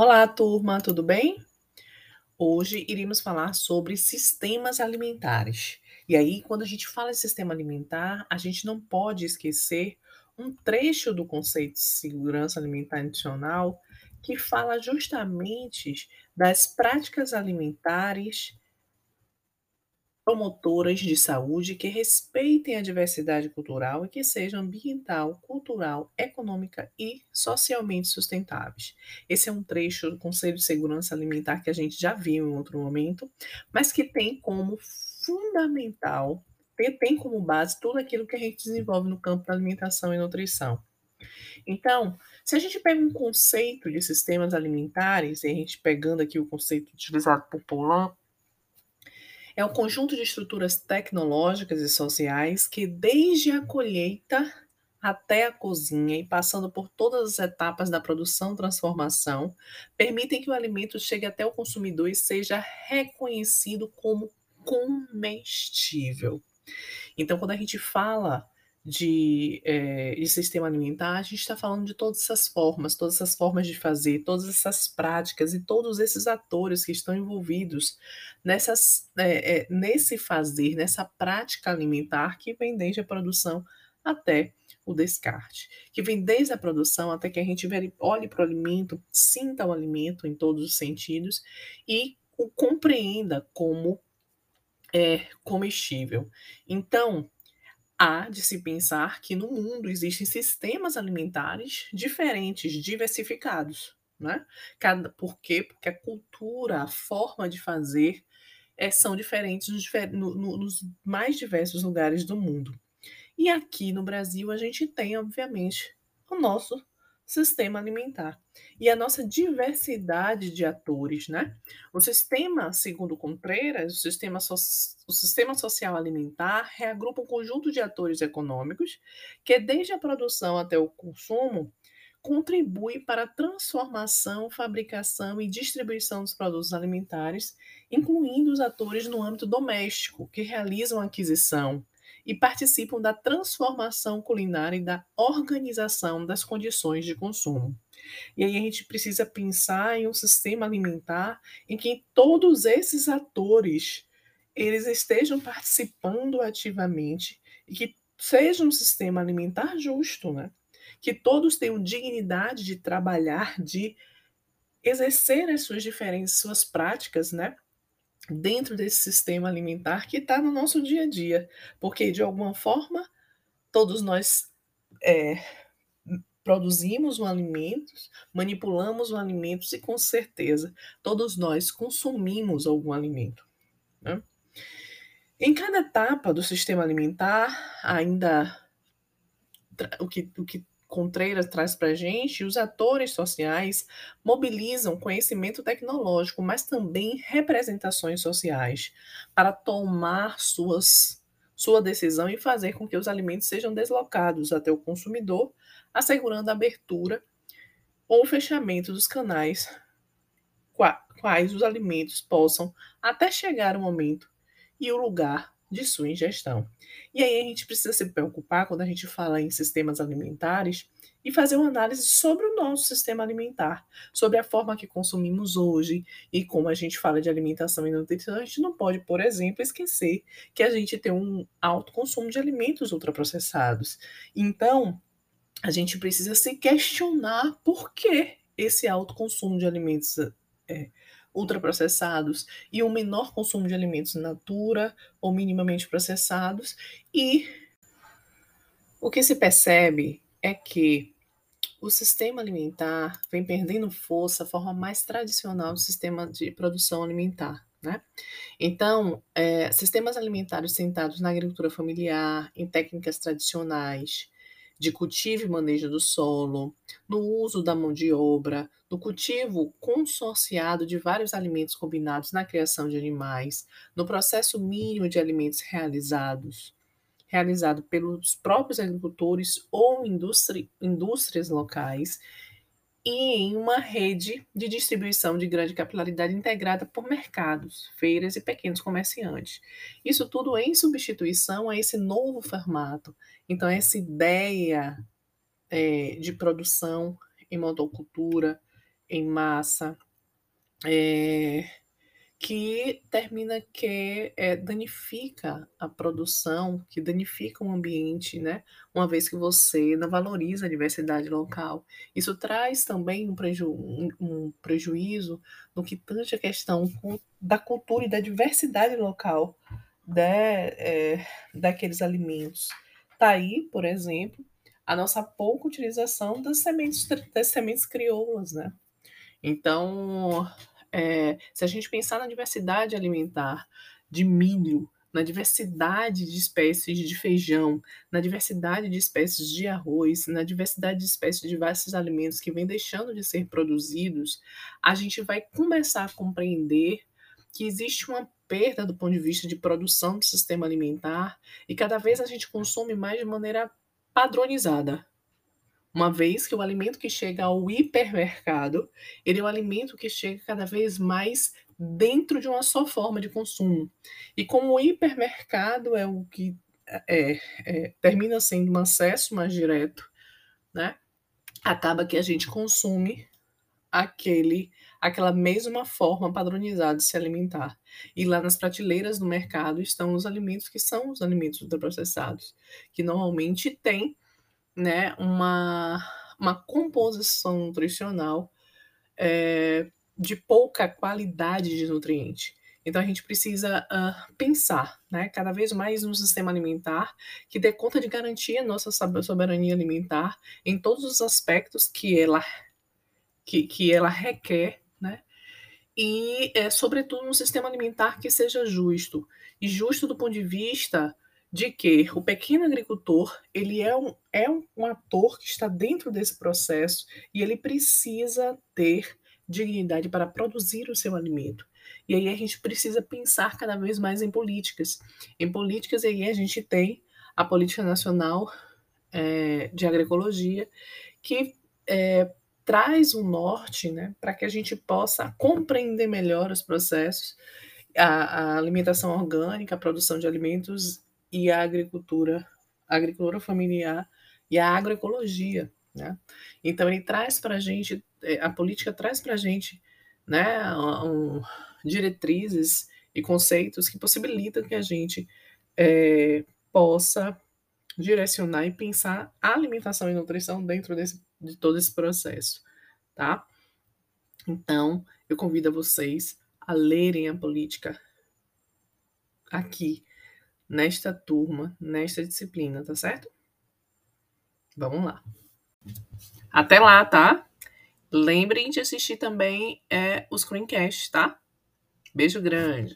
Olá, turma, tudo bem? Hoje iremos falar sobre sistemas alimentares. E aí, quando a gente fala de sistema alimentar, a gente não pode esquecer um trecho do conceito de segurança alimentar nutricional que fala justamente das práticas alimentares promotoras de saúde que respeitem a diversidade cultural e que sejam ambiental, cultural, econômica e socialmente sustentáveis. Esse é um trecho do Conselho de Segurança Alimentar que a gente já viu em outro momento, mas que tem como fundamental, tem como base tudo aquilo que a gente desenvolve no campo da alimentação e nutrição. Então, se a gente pega um conceito de sistemas alimentares, e a gente pegando aqui o conceito utilizado por Polan, é um conjunto de estruturas tecnológicas e sociais que, desde a colheita até a cozinha e passando por todas as etapas da produção transformação, permitem que o alimento chegue até o consumidor e seja reconhecido como comestível. Então, quando a gente fala de, é, de sistema alimentar, a gente está falando de todas essas formas, todas essas formas de fazer, todas essas práticas e todos esses atores que estão envolvidos nessas, é, é, nesse fazer, nessa prática alimentar que vem desde a produção até o descarte, que vem desde a produção até que a gente olhe para o alimento, sinta o alimento em todos os sentidos e o compreenda como é comestível. Então, há de se pensar que no mundo existem sistemas alimentares diferentes, diversificados. Né? Cada, por quê? Porque a cultura, a forma de fazer é, são diferentes nos, no, no, nos mais diversos lugares do mundo. E aqui no Brasil a gente tem, obviamente, o nosso sistema alimentar e a nossa diversidade de atores, né? O sistema, segundo Contreras, o sistema, so o sistema social alimentar reagrupa um conjunto de atores econômicos que, desde a produção até o consumo, contribui para a transformação, fabricação e distribuição dos produtos alimentares, incluindo os atores no âmbito doméstico, que realizam a aquisição, e participam da transformação culinária e da organização das condições de consumo. E aí a gente precisa pensar em um sistema alimentar em que todos esses atores eles estejam participando ativamente e que seja um sistema alimentar justo, né? Que todos tenham dignidade de trabalhar, de exercer as suas diferentes suas práticas, né? Dentro desse sistema alimentar que está no nosso dia a dia, porque de alguma forma todos nós é, produzimos o alimento, manipulamos o alimento e com certeza todos nós consumimos algum alimento. Né? Em cada etapa do sistema alimentar, ainda o que, o que Contreira traz para a gente, os atores sociais mobilizam conhecimento tecnológico, mas também representações sociais, para tomar suas, sua decisão e fazer com que os alimentos sejam deslocados até o consumidor, assegurando a abertura ou fechamento dos canais quais os alimentos possam até chegar o momento e o lugar de sua ingestão. E aí a gente precisa se preocupar quando a gente fala em sistemas alimentares e fazer uma análise sobre o nosso sistema alimentar, sobre a forma que consumimos hoje e como a gente fala de alimentação e nutrição, a gente não pode, por exemplo, esquecer que a gente tem um alto consumo de alimentos ultraprocessados. Então, a gente precisa se questionar por que esse alto consumo de alimentos é, ultraprocessados e um menor consumo de alimentos natura ou minimamente processados. E o que se percebe é que o sistema alimentar vem perdendo força, a forma mais tradicional do sistema de produção alimentar. Né? Então, é, sistemas alimentares sentados na agricultura familiar, em técnicas tradicionais, de cultivo e manejo do solo, no uso da mão de obra, no cultivo consorciado de vários alimentos combinados na criação de animais, no processo mínimo de alimentos realizados, realizado pelos próprios agricultores ou indústria, indústrias locais, e em uma rede de distribuição de grande capilaridade integrada por mercados, feiras e pequenos comerciantes. Isso tudo em substituição a esse novo formato. Então, essa ideia é, de produção em monocultura, em massa, é, que termina que é, danifica a produção, que danifica o ambiente, né? Uma vez que você não valoriza a diversidade local. Isso traz também um, preju um, um prejuízo no que tange a questão da cultura e da diversidade local né, é, daqueles alimentos. Tá aí, por exemplo, a nossa pouca utilização das sementes, das sementes crioulas, né? Então, é, se a gente pensar na diversidade alimentar de milho, na diversidade de espécies de feijão, na diversidade de espécies de arroz, na diversidade de espécies de diversos alimentos que vêm deixando de ser produzidos, a gente vai começar a compreender que existe uma perda do ponto de vista de produção do sistema alimentar e cada vez a gente consome mais de maneira padronizada. Uma vez que o alimento que chega ao hipermercado, ele é um alimento que chega cada vez mais dentro de uma só forma de consumo. E como o hipermercado é o que é, é, termina sendo um acesso mais direto, né? Acaba que a gente consome aquele aquela mesma forma padronizada de se alimentar. E lá nas prateleiras do mercado estão os alimentos que são os alimentos ultraprocessados, que normalmente têm né, uma, uma composição nutricional é, de pouca qualidade de nutriente. Então a gente precisa uh, pensar, né, cada vez mais no sistema alimentar que dê conta de garantir a nossa soberania alimentar em todos os aspectos que ela que, que ela requer, né? E é, sobretudo um sistema alimentar que seja justo e justo do ponto de vista de que o pequeno agricultor ele é um, é um ator que está dentro desse processo e ele precisa ter dignidade para produzir o seu alimento. E aí a gente precisa pensar cada vez mais em políticas. Em políticas, aí a gente tem a Política Nacional é, de Agroecologia, que é, traz um norte né, para que a gente possa compreender melhor os processos, a, a alimentação orgânica, a produção de alimentos e a agricultura, a agricultura familiar e a agroecologia. Né? Então, ele traz para a gente, é, a política traz para a gente né, um, diretrizes e conceitos que possibilitam que a gente é, possa direcionar e pensar a alimentação e nutrição dentro desse, de todo esse processo, tá? Então, eu convido a vocês a lerem a política aqui nesta turma, nesta disciplina, tá certo? Vamos lá. Até lá, tá? Lembrem de assistir também é, os screencasts, tá? Beijo grande.